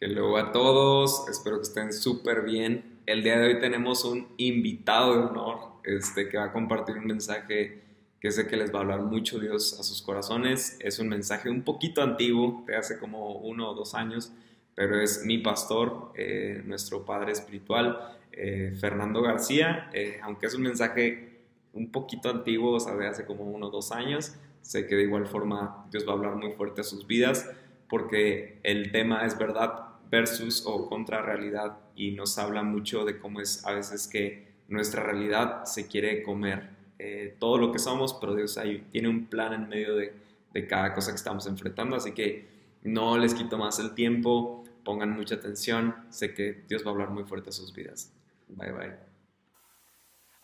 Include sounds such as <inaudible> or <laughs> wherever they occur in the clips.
Hello a todos, espero que estén súper bien. El día de hoy tenemos un invitado de honor este, que va a compartir un mensaje que sé que les va a hablar mucho Dios a sus corazones. Es un mensaje un poquito antiguo, de hace como uno o dos años, pero es mi pastor, eh, nuestro padre espiritual, eh, Fernando García. Eh, aunque es un mensaje un poquito antiguo, o sea, de hace como uno o dos años, sé que de igual forma Dios va a hablar muy fuerte a sus vidas porque el tema es verdad versus o contra realidad y nos habla mucho de cómo es a veces que nuestra realidad se quiere comer eh, todo lo que somos, pero Dios ahí tiene un plan en medio de, de cada cosa que estamos enfrentando, así que no les quito más el tiempo, pongan mucha atención, sé que Dios va a hablar muy fuerte a sus vidas. Bye bye.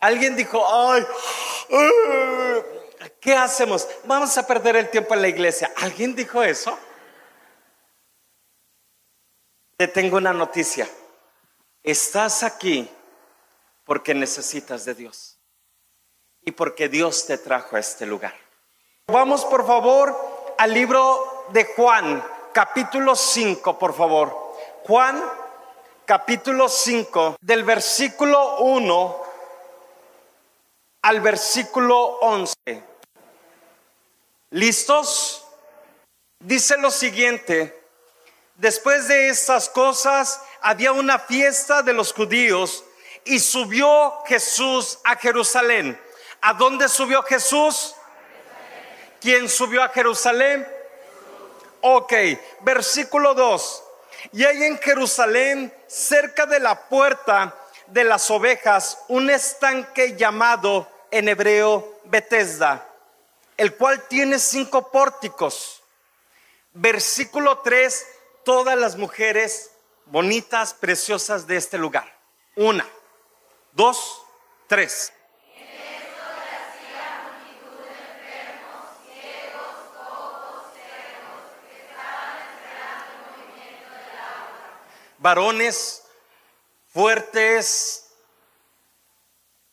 Alguien dijo, ay, ¿qué hacemos? Vamos a perder el tiempo en la iglesia. ¿Alguien dijo eso? Te tengo una noticia. Estás aquí porque necesitas de Dios y porque Dios te trajo a este lugar. Vamos por favor al libro de Juan, capítulo 5, por favor. Juan, capítulo 5, del versículo 1 al versículo 11. ¿Listos? Dice lo siguiente. Después de estas cosas, había una fiesta de los judíos y subió Jesús a Jerusalén. ¿A dónde subió Jesús? ¿Quién subió a Jerusalén? Ok, versículo 2. Y hay en Jerusalén, cerca de la puerta de las ovejas, un estanque llamado en hebreo Betesda, el cual tiene cinco pórticos. Versículo 3 todas las mujeres bonitas, preciosas de este lugar. Una, dos, tres. Varones fuertes,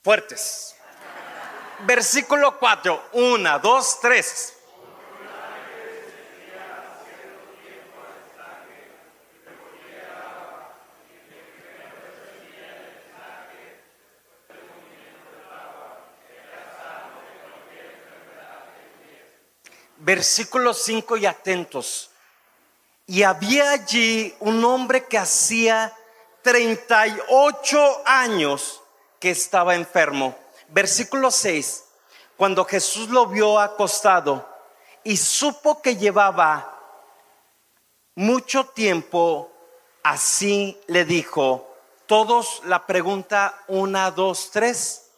fuertes. Versículo 4, una, dos, tres. Versículo 5 y atentos. Y había allí un hombre que hacía 38 años que estaba enfermo. Versículo 6. Cuando Jesús lo vio acostado y supo que llevaba mucho tiempo, así le dijo. Todos la pregunta, una, dos, tres.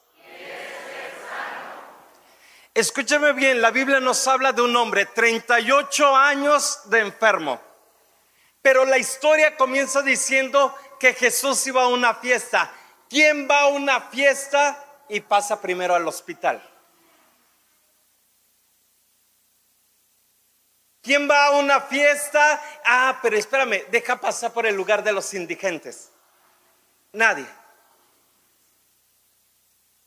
Escúcheme bien, la Biblia nos habla de un hombre, 38 años de enfermo. Pero la historia comienza diciendo que Jesús iba a una fiesta. ¿Quién va a una fiesta y pasa primero al hospital? ¿Quién va a una fiesta? Ah, pero espérame, deja pasar por el lugar de los indigentes. Nadie.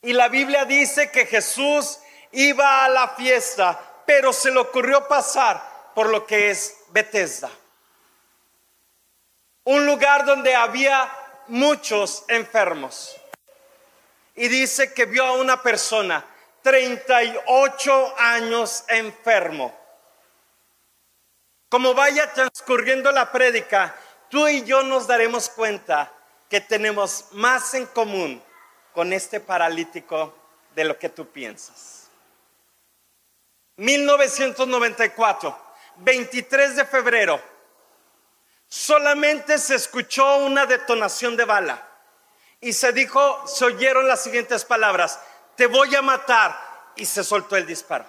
Y la Biblia dice que Jesús iba a la fiesta, pero se le ocurrió pasar por lo que es Bethesda. Un lugar donde había muchos enfermos. Y dice que vio a una persona, 38 años enfermo. Como vaya transcurriendo la prédica, tú y yo nos daremos cuenta que tenemos más en común con este paralítico de lo que tú piensas. 1994, 23 de febrero, solamente se escuchó una detonación de bala y se dijo, se oyeron las siguientes palabras, te voy a matar y se soltó el disparo.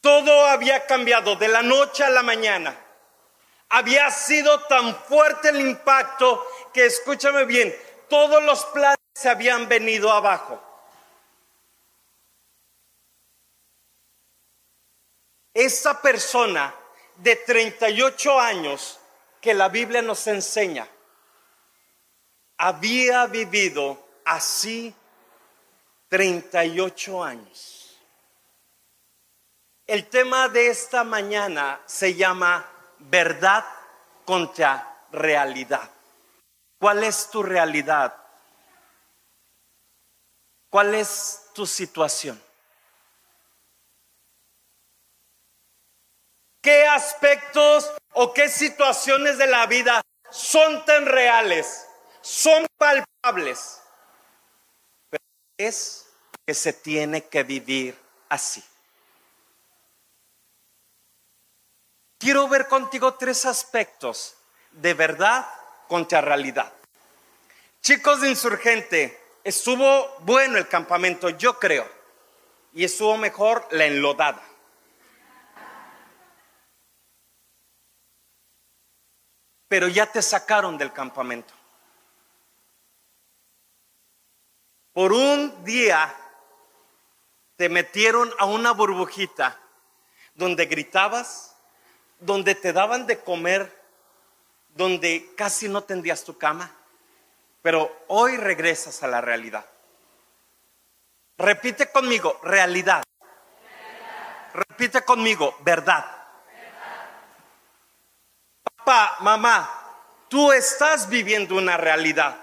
Todo había cambiado de la noche a la mañana. Había sido tan fuerte el impacto que, escúchame bien, todos los planes se habían venido abajo. Esa persona de 38 años que la Biblia nos enseña había vivido así 38 años. El tema de esta mañana se llama verdad contra realidad. ¿Cuál es tu realidad? ¿Cuál es tu situación? ¿Qué aspectos o qué situaciones de la vida son tan reales, son palpables? Pero es que se tiene que vivir así. Quiero ver contigo tres aspectos de verdad contra realidad. Chicos de Insurgente, estuvo bueno el campamento, yo creo, y estuvo mejor la enlodada. Pero ya te sacaron del campamento. Por un día te metieron a una burbujita donde gritabas, donde te daban de comer, donde casi no tendías tu cama, pero hoy regresas a la realidad. Repite conmigo, realidad. Repite conmigo, verdad. Papá, mamá, tú estás viviendo una realidad.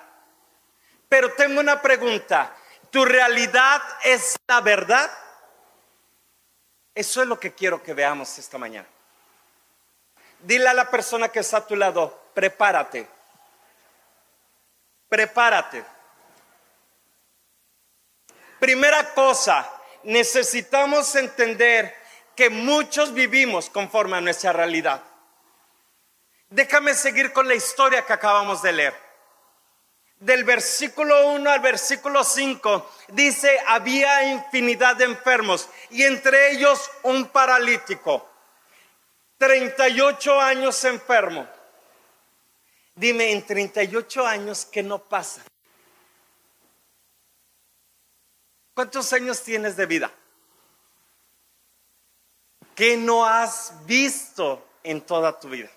Pero tengo una pregunta. ¿Tu realidad es la verdad? Eso es lo que quiero que veamos esta mañana. Dile a la persona que está a tu lado, prepárate. Prepárate. Primera cosa, necesitamos entender que muchos vivimos conforme a nuestra realidad. Déjame seguir con la historia que acabamos de leer. Del versículo 1 al versículo 5 dice, había infinidad de enfermos y entre ellos un paralítico 38 años enfermo. Dime, en 38 años, ¿qué no pasa? ¿Cuántos años tienes de vida? ¿Qué no has visto en toda tu vida?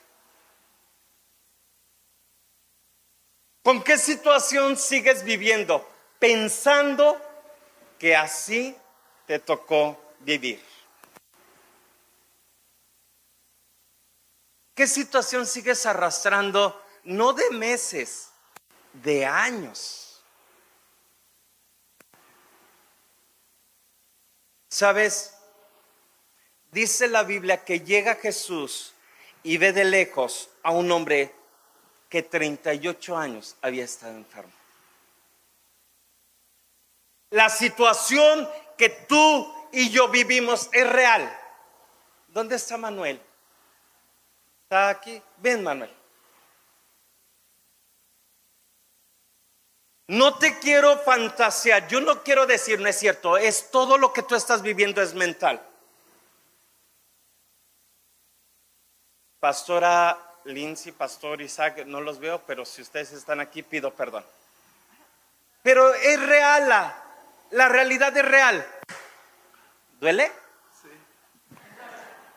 ¿Con qué situación sigues viviendo pensando que así te tocó vivir? ¿Qué situación sigues arrastrando? No de meses, de años. ¿Sabes? Dice la Biblia que llega Jesús y ve de lejos a un hombre que 38 años había estado enfermo. La situación que tú y yo vivimos es real. ¿Dónde está Manuel? ¿Está aquí? Ven, Manuel. No te quiero fantasear, yo no quiero decir, no es cierto, es todo lo que tú estás viviendo es mental. Pastora Lindsay, Pastor Isaac, no los veo, pero si ustedes están aquí, pido perdón. Pero es real, la, la realidad es real. ¿Duele? Sí.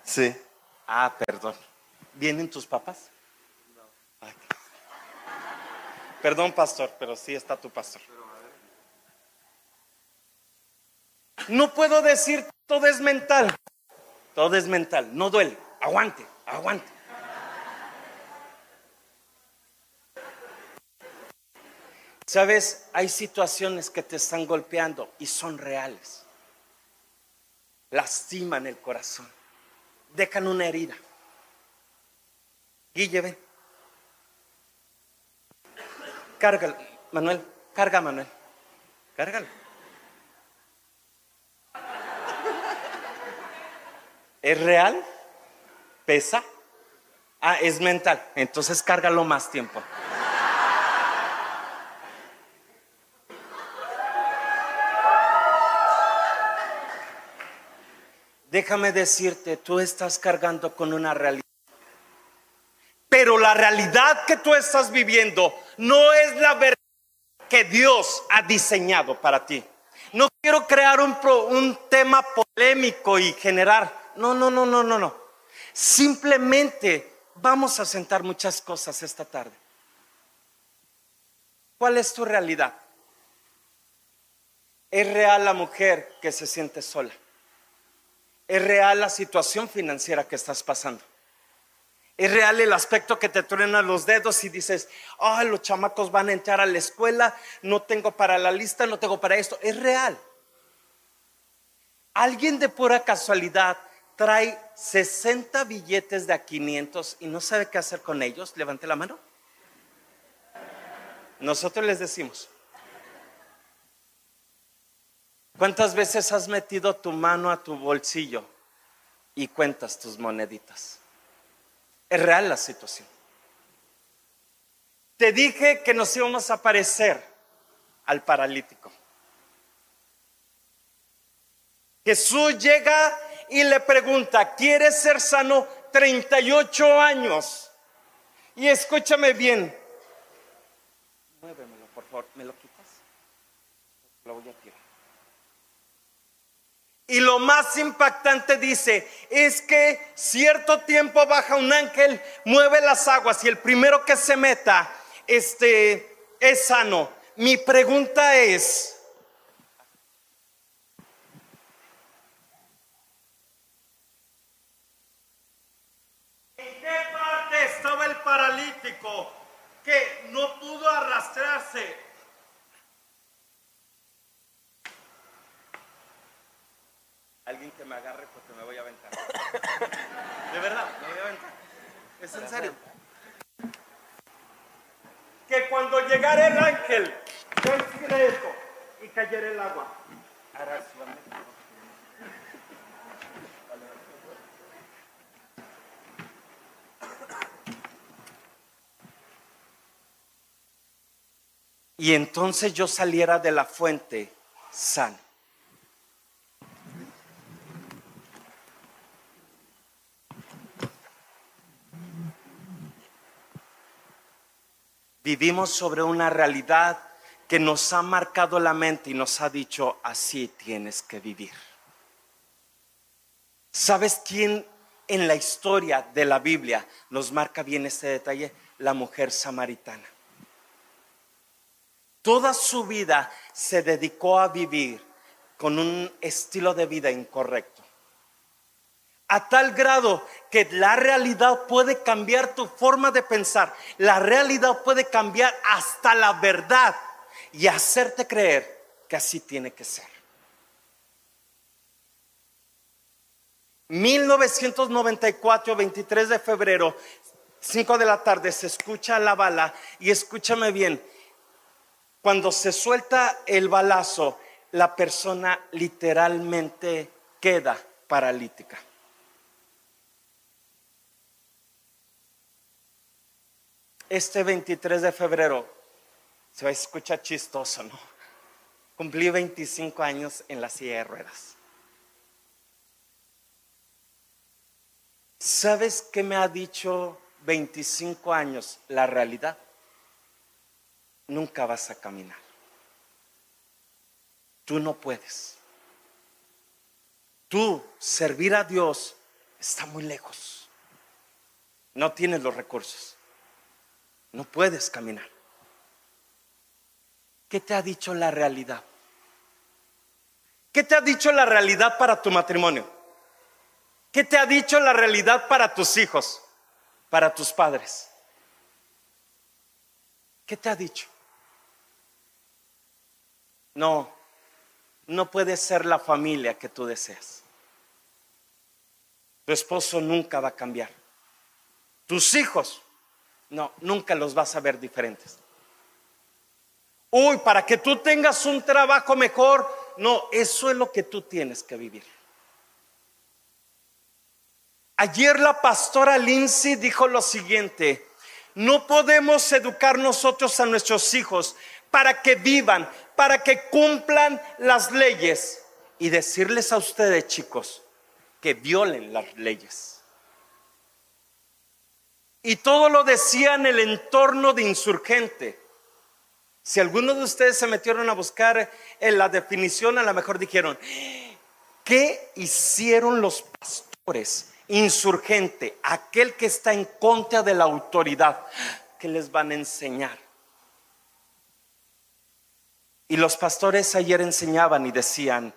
Sí. Ah, perdón. ¿Vienen tus papás? No. Perdón, pastor, pero sí está tu pastor. No puedo decir todo es mental. Todo es mental. No duele. Aguante, aguante. Sabes, hay situaciones que te están golpeando y son reales. Lastiman el corazón. Dejan una herida. Guille, ven. Cárgalo, Manuel. Carga, Manuel. Cárgalo. ¿Es real? ¿Pesa? Ah, es mental. Entonces cárgalo más tiempo. Déjame decirte, tú estás cargando con una realidad. Pero la realidad que tú estás viviendo no es la verdad que Dios ha diseñado para ti. No quiero crear un, un tema polémico y generar. No, no, no, no, no, no. Simplemente vamos a sentar muchas cosas esta tarde. ¿Cuál es tu realidad? ¿Es real la mujer que se siente sola? Es real la situación financiera que estás pasando. Es real el aspecto que te truenan los dedos y dices, ah, los chamacos van a entrar a la escuela, no tengo para la lista, no tengo para esto. Es real. Alguien de pura casualidad trae 60 billetes de a 500 y no sabe qué hacer con ellos. Levante la mano. Nosotros les decimos, ¿cuántas veces has metido tu mano a tu bolsillo y cuentas tus moneditas? Es real la situación. Te dije que nos íbamos a parecer al paralítico. Jesús llega y le pregunta, ¿quieres ser sano? 38 años. Y escúchame bien. Muévemelo, por favor. ¿Me lo quitas? Lo voy a tirar. Y lo más impactante dice, es que cierto tiempo baja un ángel, mueve las aguas y el primero que se meta, este, es sano. Mi pregunta es, ¿en qué parte estaba el paralítico que no pudo arrastrarse? Alguien me agarre porque me voy a aventar. <coughs> De verdad, me voy a aventar. Es en serio. Que cuando llegara el ángel, yo hiciera esto y cayera el agua. Y entonces yo saliera de la fuente sano. Vivimos sobre una realidad que nos ha marcado la mente y nos ha dicho, así tienes que vivir. ¿Sabes quién en la historia de la Biblia nos marca bien este detalle? La mujer samaritana. Toda su vida se dedicó a vivir con un estilo de vida incorrecto. A tal grado que la realidad puede cambiar tu forma de pensar. La realidad puede cambiar hasta la verdad y hacerte creer que así tiene que ser. 1994, 23 de febrero, 5 de la tarde, se escucha la bala y escúchame bien, cuando se suelta el balazo, la persona literalmente queda paralítica. Este 23 de febrero se va a escuchar chistoso, ¿no? Cumplí 25 años en la silla de ruedas. ¿Sabes qué me ha dicho 25 años la realidad? Nunca vas a caminar. Tú no puedes. Tú servir a Dios está muy lejos. No tienes los recursos. No puedes caminar. ¿Qué te ha dicho la realidad? ¿Qué te ha dicho la realidad para tu matrimonio? ¿Qué te ha dicho la realidad para tus hijos? Para tus padres. ¿Qué te ha dicho? No, no puede ser la familia que tú deseas. Tu esposo nunca va a cambiar. Tus hijos, no, nunca los vas a ver diferentes. Uy, para que tú tengas un trabajo mejor, no, eso es lo que tú tienes que vivir. Ayer la pastora Lindsay dijo lo siguiente, no podemos educar nosotros a nuestros hijos para que vivan, para que cumplan las leyes y decirles a ustedes, chicos, que violen las leyes. Y todo lo decía en el entorno de insurgente. Si algunos de ustedes se metieron a buscar en la definición, a lo mejor dijeron, ¿qué hicieron los pastores? Insurgente, aquel que está en contra de la autoridad, ¿qué les van a enseñar? Y los pastores ayer enseñaban y decían,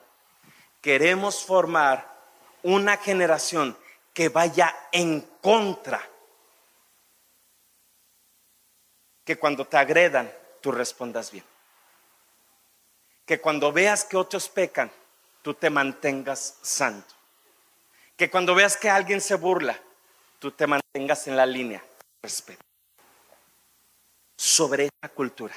queremos formar una generación que vaya en contra. Que cuando te agredan, tú respondas bien. Que cuando veas que otros pecan, tú te mantengas santo. Que cuando veas que alguien se burla, tú te mantengas en la línea. Respeto. Sobre esta cultura.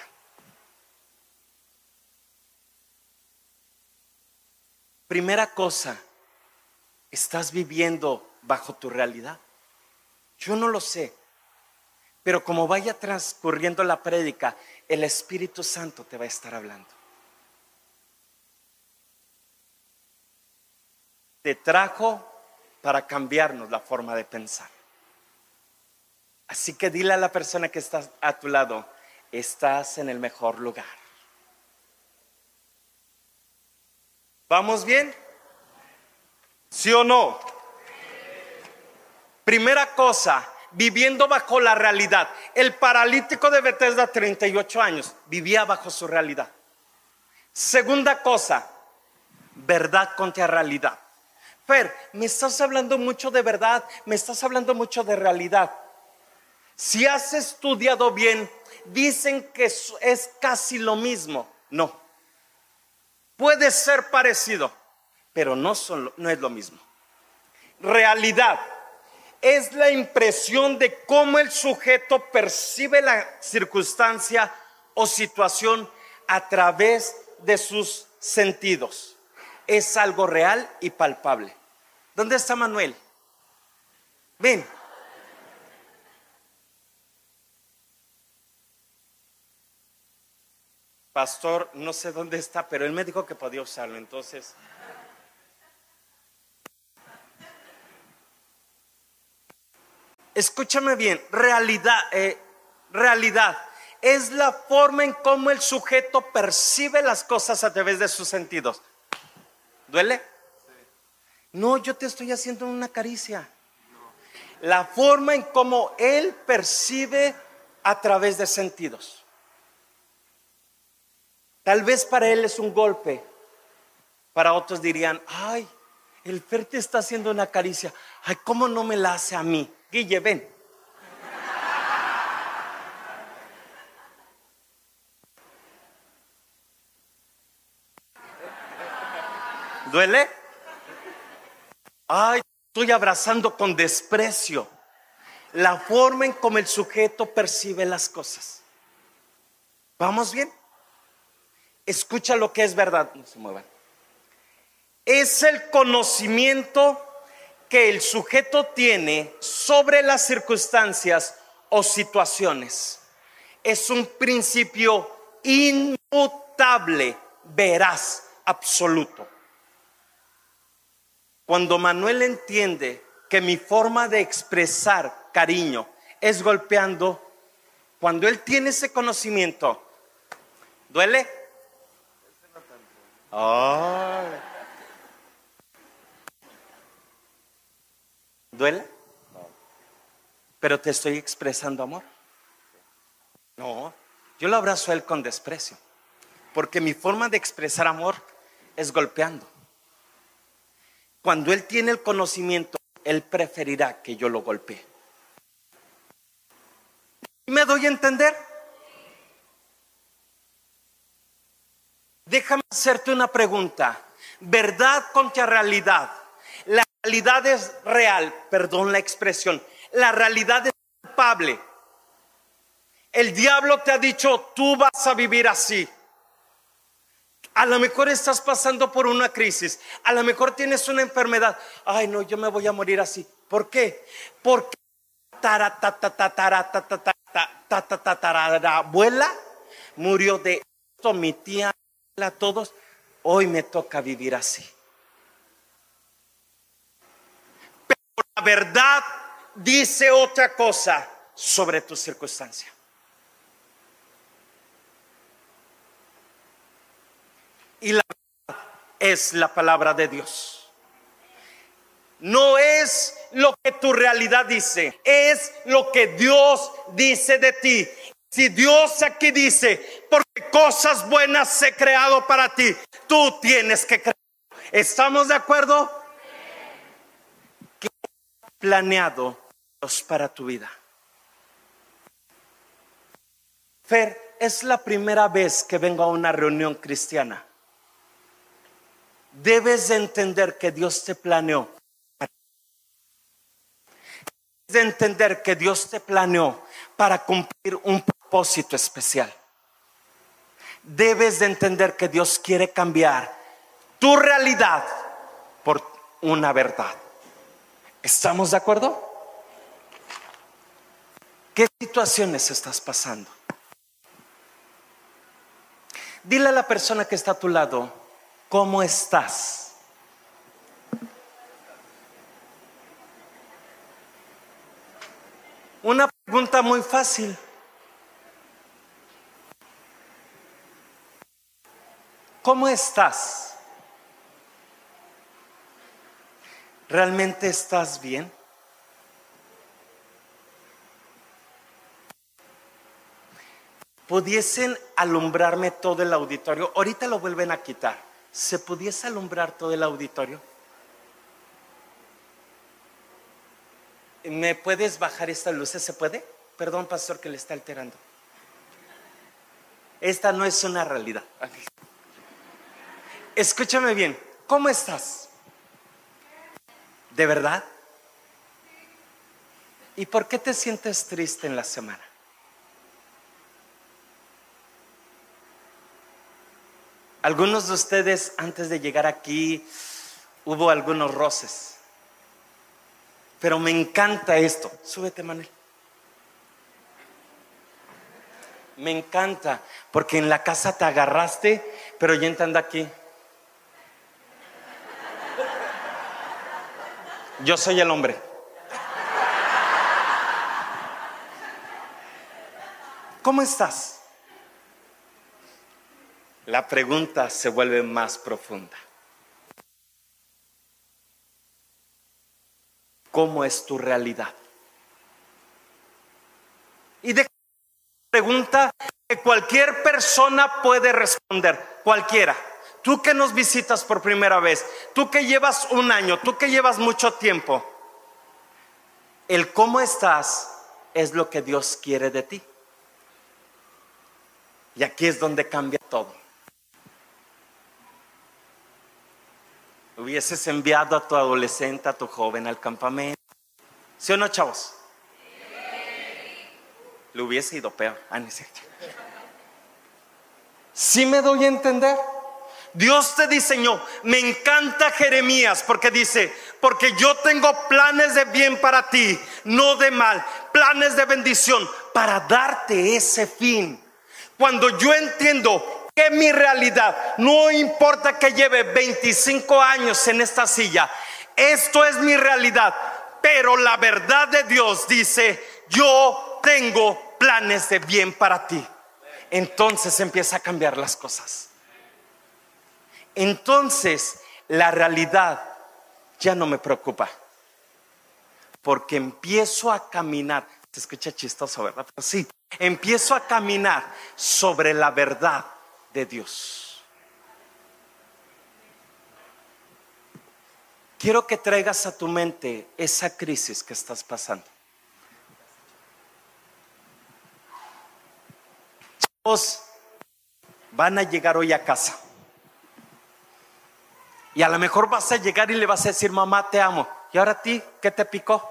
Primera cosa, ¿estás viviendo bajo tu realidad? Yo no lo sé, pero como vaya transcurriendo la prédica, el Espíritu Santo te va a estar hablando. Te trajo para cambiarnos la forma de pensar. Así que dile a la persona que está a tu lado, estás en el mejor lugar. ¿Vamos bien? ¿Sí o no? Primera cosa, viviendo bajo la realidad. El paralítico de Bethesda, 38 años, vivía bajo su realidad. Segunda cosa, verdad contra realidad. Fer, me estás hablando mucho de verdad, me estás hablando mucho de realidad. Si has estudiado bien, dicen que es casi lo mismo. No. Puede ser parecido, pero no, no es lo mismo. Realidad es la impresión de cómo el sujeto percibe la circunstancia o situación a través de sus sentidos. Es algo real y palpable. ¿Dónde está Manuel? Ven. Pastor, no sé dónde está, pero él me dijo que podía usarlo, entonces... Escúchame bien, realidad, eh, realidad es la forma en cómo el sujeto percibe las cosas a través de sus sentidos. ¿Duele? No, yo te estoy haciendo una caricia. La forma en cómo él percibe a través de sentidos. Tal vez para él es un golpe. Para otros dirían, ay, el Fer te está haciendo una caricia. Ay, ¿cómo no me la hace a mí? Guille, ven. ¿Duele? Ay, estoy abrazando con desprecio la forma en cómo el sujeto percibe las cosas. ¿Vamos bien? Escucha lo que es verdad. No se muevan. Es el conocimiento que el sujeto tiene sobre las circunstancias o situaciones. Es un principio inmutable, veraz, absoluto. Cuando Manuel entiende que mi forma de expresar cariño es golpeando, cuando él tiene ese conocimiento, ¿duele? ¿Duele? Pero te estoy expresando amor. No, yo lo abrazo a él con desprecio. Porque mi forma de expresar amor es golpeando. Cuando él tiene el conocimiento, él preferirá que yo lo golpee. ¿Me doy a entender? Déjame hacerte una pregunta. ¿Verdad contra realidad? Realidad es real, perdón la expresión, la realidad es culpable. El diablo te ha dicho, tú vas a vivir así. A lo mejor estás pasando por una crisis, a lo mejor tienes una enfermedad. Ay, no, yo me voy a morir así. ¿Por qué? Porque abuela murió de esto, mi tía, a todos. Hoy me toca vivir así. Verdad dice otra cosa sobre tu circunstancia. Y la verdad es la palabra de Dios. No es lo que tu realidad dice, es lo que Dios dice de ti. Si Dios aquí dice, porque cosas buenas he creado para ti, tú tienes que creer. ¿Estamos de acuerdo? Planeado Dios para tu vida? Fer, es la primera vez que vengo a una reunión cristiana. Debes de entender que Dios te planeó. Debes de entender que Dios te planeó para cumplir un propósito especial. Debes de entender que Dios quiere cambiar tu realidad por una verdad. ¿Estamos de acuerdo? ¿Qué situaciones estás pasando? Dile a la persona que está a tu lado, ¿cómo estás? Una pregunta muy fácil. ¿Cómo estás? ¿Realmente estás bien? pudiesen alumbrarme todo el auditorio, ahorita lo vuelven a quitar, ¿se pudiese alumbrar todo el auditorio? ¿Me puedes bajar estas luces? ¿Se puede? Perdón, pastor, que le está alterando. Esta no es una realidad. Escúchame bien, ¿cómo estás? ¿De verdad? ¿Y por qué te sientes triste en la semana? Algunos de ustedes antes de llegar aquí hubo algunos roces. Pero me encanta esto. Súbete, Manuel. Me encanta porque en la casa te agarraste, pero ya entrando aquí. Yo soy el hombre. ¿Cómo estás? la pregunta se vuelve más profunda. ¿Cómo es tu realidad? Y de pregunta que cualquier persona puede responder, cualquiera. Tú que nos visitas por primera vez, tú que llevas un año, tú que llevas mucho tiempo, el cómo estás es lo que Dios quiere de ti. Y aquí es donde cambia todo. hubieses enviado a tu adolescente, a tu joven al campamento. ¿Sí o no, chavos? Le hubiese ido peor. Ah, ¿Sí me doy a entender? Dios te diseñó. Me encanta Jeremías porque dice, porque yo tengo planes de bien para ti, no de mal, planes de bendición para darte ese fin. Cuando yo entiendo que mi realidad. No importa que lleve 25 años en esta silla. Esto es mi realidad. Pero la verdad de Dios dice, yo tengo planes de bien para ti. Entonces empieza a cambiar las cosas. Entonces la realidad ya no me preocupa. Porque empiezo a caminar. Se escucha chistoso, ¿verdad? Sí, empiezo a caminar sobre la verdad de Dios. Quiero que traigas a tu mente esa crisis que estás pasando. Chavos, van a llegar hoy a casa. Y a lo mejor vas a llegar y le vas a decir, mamá, te amo. ¿Y ahora a ti qué te picó?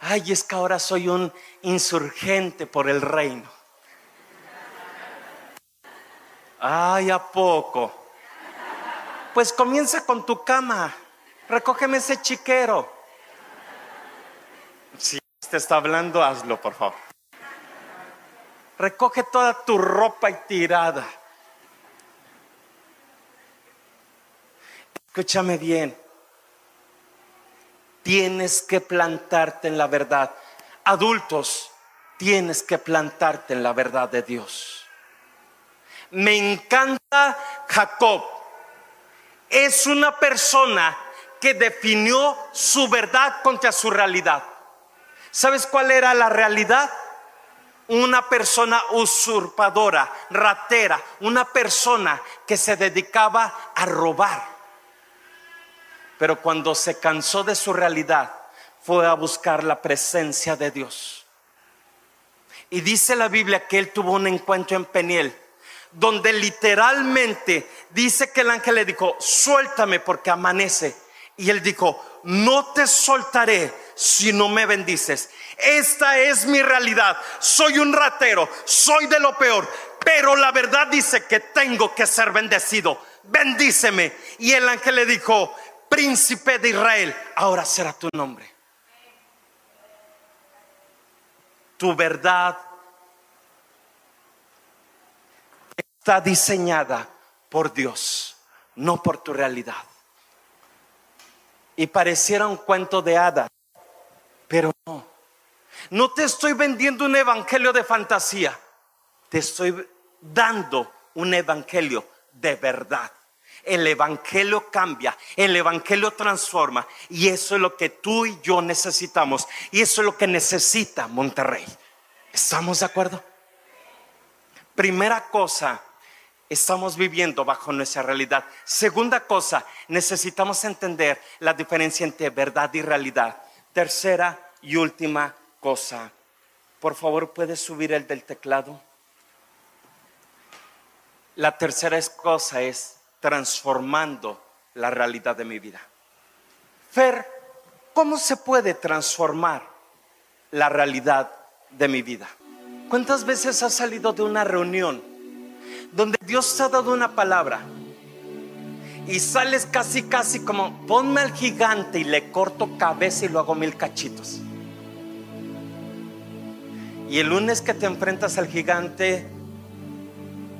Ay, es que ahora soy un insurgente por el reino. Ay, ¿a poco? Pues comienza con tu cama. Recógeme ese chiquero. Si te está hablando, hazlo, por favor. Recoge toda tu ropa y tirada. Escúchame bien. Tienes que plantarte en la verdad. Adultos, tienes que plantarte en la verdad de Dios. Me encanta Jacob. Es una persona que definió su verdad contra su realidad. ¿Sabes cuál era la realidad? Una persona usurpadora, ratera, una persona que se dedicaba a robar. Pero cuando se cansó de su realidad, fue a buscar la presencia de Dios. Y dice la Biblia que él tuvo un encuentro en Peniel, donde literalmente dice que el ángel le dijo, suéltame porque amanece. Y él dijo, no te soltaré si no me bendices. Esta es mi realidad. Soy un ratero, soy de lo peor, pero la verdad dice que tengo que ser bendecido. Bendíceme. Y el ángel le dijo, príncipe de Israel, ahora será tu nombre. Tu verdad está diseñada por Dios, no por tu realidad. Y pareciera un cuento de hadas, pero no. No te estoy vendiendo un evangelio de fantasía, te estoy dando un evangelio de verdad. El Evangelio cambia, el Evangelio transforma y eso es lo que tú y yo necesitamos y eso es lo que necesita Monterrey. ¿Estamos de acuerdo? Primera cosa, estamos viviendo bajo nuestra realidad. Segunda cosa, necesitamos entender la diferencia entre verdad y realidad. Tercera y última cosa, por favor, ¿puedes subir el del teclado? La tercera cosa es transformando la realidad de mi vida. Fer, ¿cómo se puede transformar la realidad de mi vida? ¿Cuántas veces has salido de una reunión donde Dios te ha dado una palabra y sales casi, casi como, ponme al gigante y le corto cabeza y lo hago mil cachitos? Y el lunes que te enfrentas al gigante,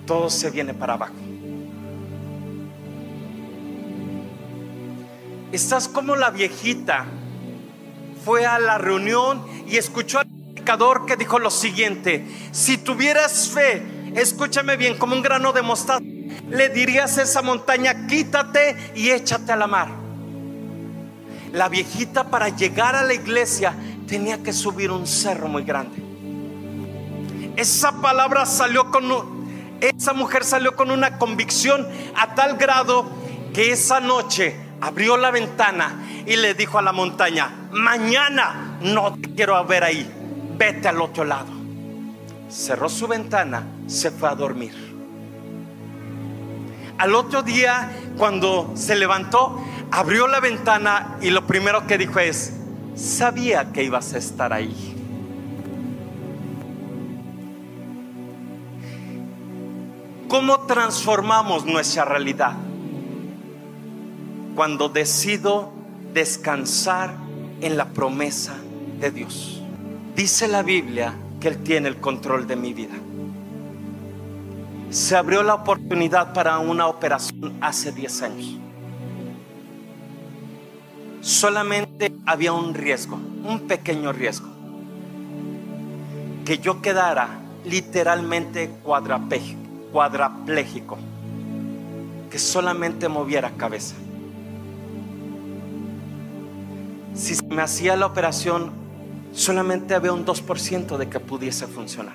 todo se viene para abajo. Estás como la viejita. Fue a la reunión y escuchó al predicador que dijo lo siguiente, si tuvieras fe, escúchame bien, como un grano de mostaza, le dirías a esa montaña, quítate y échate a la mar. La viejita para llegar a la iglesia tenía que subir un cerro muy grande. Esa palabra salió con esa mujer salió con una convicción a tal grado que esa noche abrió la ventana y le dijo a la montaña, mañana no te quiero ver ahí, vete al otro lado. Cerró su ventana, se fue a dormir. Al otro día, cuando se levantó, abrió la ventana y lo primero que dijo es, sabía que ibas a estar ahí. ¿Cómo transformamos nuestra realidad? Cuando decido descansar en la promesa de Dios. Dice la Biblia que Él tiene el control de mi vida. Se abrió la oportunidad para una operación hace 10 años. Solamente había un riesgo, un pequeño riesgo. Que yo quedara literalmente cuadraplégico que solamente moviera cabeza. Si se me hacía la operación, solamente había un 2% de que pudiese funcionar.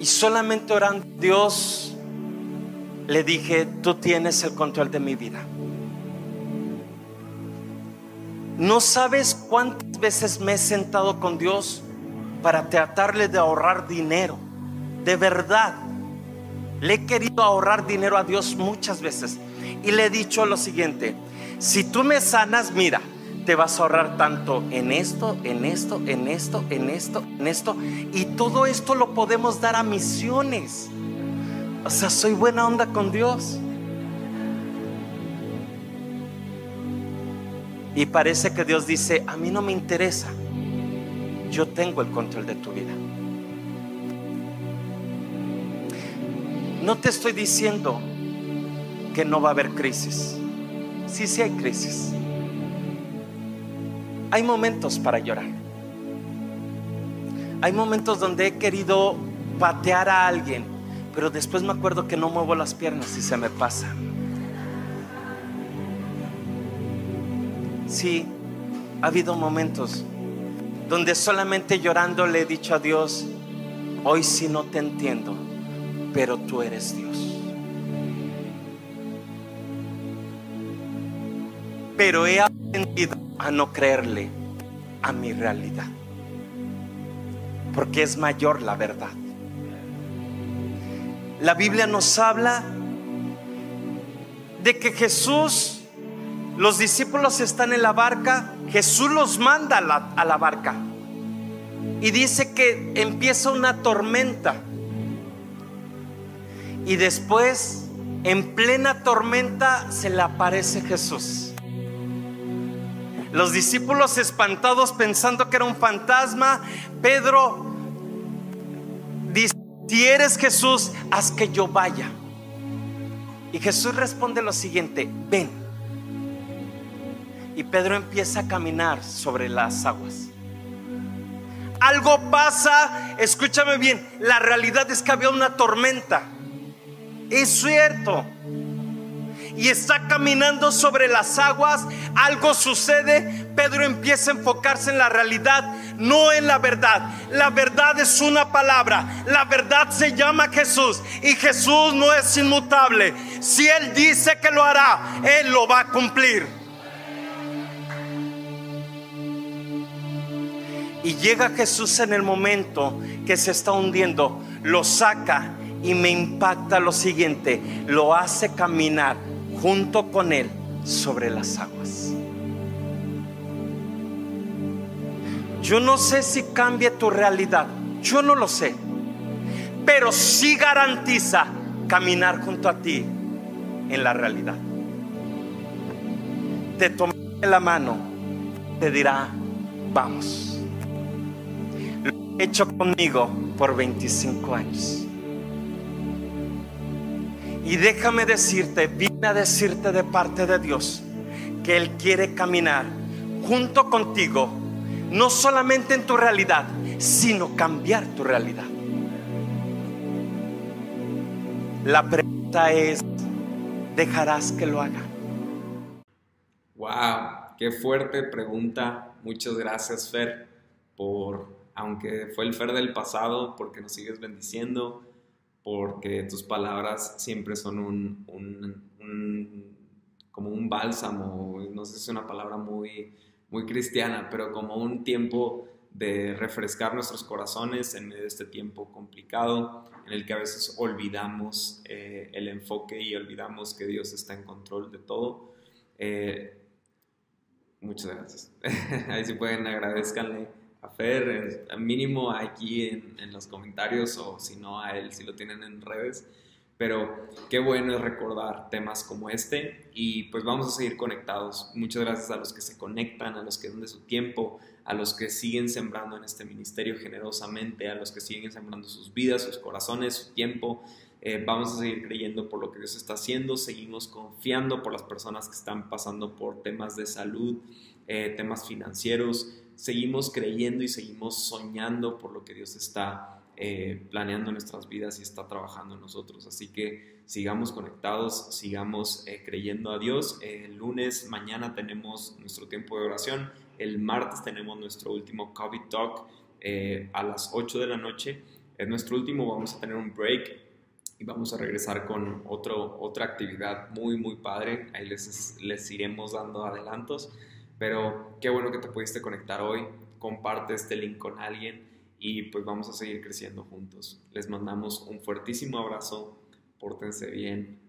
Y solamente orando Dios, le dije, tú tienes el control de mi vida. No sabes cuántas veces me he sentado con Dios para tratarle de ahorrar dinero. De verdad, le he querido ahorrar dinero a Dios muchas veces. Y le he dicho lo siguiente, si tú me sanas, mira, te vas a ahorrar tanto en esto, en esto, en esto, en esto, en esto. Y todo esto lo podemos dar a misiones. O sea, soy buena onda con Dios. Y parece que Dios dice, a mí no me interesa yo tengo el control de tu vida. No te estoy diciendo que no va a haber crisis. Sí, sí hay crisis. Hay momentos para llorar. Hay momentos donde he querido patear a alguien, pero después me acuerdo que no muevo las piernas y se me pasa. Sí, ha habido momentos donde solamente llorando le he dicho a Dios, hoy sí no te entiendo, pero tú eres Dios. Pero he aprendido a no creerle a mi realidad, porque es mayor la verdad. La Biblia nos habla de que Jesús, los discípulos están en la barca, Jesús los manda a la, a la barca y dice que empieza una tormenta. Y después, en plena tormenta, se le aparece Jesús. Los discípulos espantados pensando que era un fantasma, Pedro dice, si eres Jesús, haz que yo vaya. Y Jesús responde lo siguiente, ven. Y Pedro empieza a caminar sobre las aguas. Algo pasa, escúchame bien, la realidad es que había una tormenta. Es cierto. Y está caminando sobre las aguas, algo sucede, Pedro empieza a enfocarse en la realidad, no en la verdad. La verdad es una palabra, la verdad se llama Jesús y Jesús no es inmutable. Si Él dice que lo hará, Él lo va a cumplir. Y llega Jesús en el momento que se está hundiendo, lo saca y me impacta lo siguiente, lo hace caminar junto con él sobre las aguas. Yo no sé si cambie tu realidad, yo no lo sé, pero sí garantiza caminar junto a ti en la realidad. Te tomará la mano, te dirá, vamos hecho conmigo por 25 años. Y déjame decirte, vine a decirte de parte de Dios que Él quiere caminar junto contigo, no solamente en tu realidad, sino cambiar tu realidad. La pregunta es, ¿dejarás que lo haga? Wow, qué fuerte pregunta. Muchas gracias, Fer, por aunque fue el Fer del pasado, porque nos sigues bendiciendo, porque tus palabras siempre son un, un, como un bálsamo, no sé si es una palabra muy, muy cristiana, pero como un tiempo de refrescar nuestros corazones en medio de este tiempo complicado, en el que a veces olvidamos eh, el enfoque y olvidamos que Dios está en control de todo. Eh, muchas gracias. <laughs> Ahí sí pueden agradezcanle a Fer, mínimo aquí en, los comentarios o si no a él, si lo tienen en redes. Pero qué bueno es recordar temas como este y pues vamos a seguir conectados. Muchas gracias a los que se conectan, a los que dan de su tiempo, a los que siguen sembrando en este ministerio generosamente, a los que siguen sembrando sus vidas, sus corazones, su tiempo. Eh, vamos a seguir creyendo por lo que Dios está haciendo, seguimos confiando por las personas que están pasando por temas de salud, eh, temas financieros, seguimos creyendo y seguimos soñando por lo que Dios está eh, planeando nuestras vidas y está trabajando en nosotros. Así que sigamos conectados, sigamos eh, creyendo a Dios. el lunes, mañana tenemos nuestro tiempo de oración. El martes tenemos nuestro último COVID Talk eh, a las 8 de la noche. Es nuestro último, vamos a tener un break y vamos a regresar con otro, otra actividad muy, muy padre. Ahí les, les iremos dando adelantos. Pero qué bueno que te pudiste conectar hoy. Comparte este link con alguien y pues vamos a seguir creciendo juntos. Les mandamos un fuertísimo abrazo. Pórtense bien.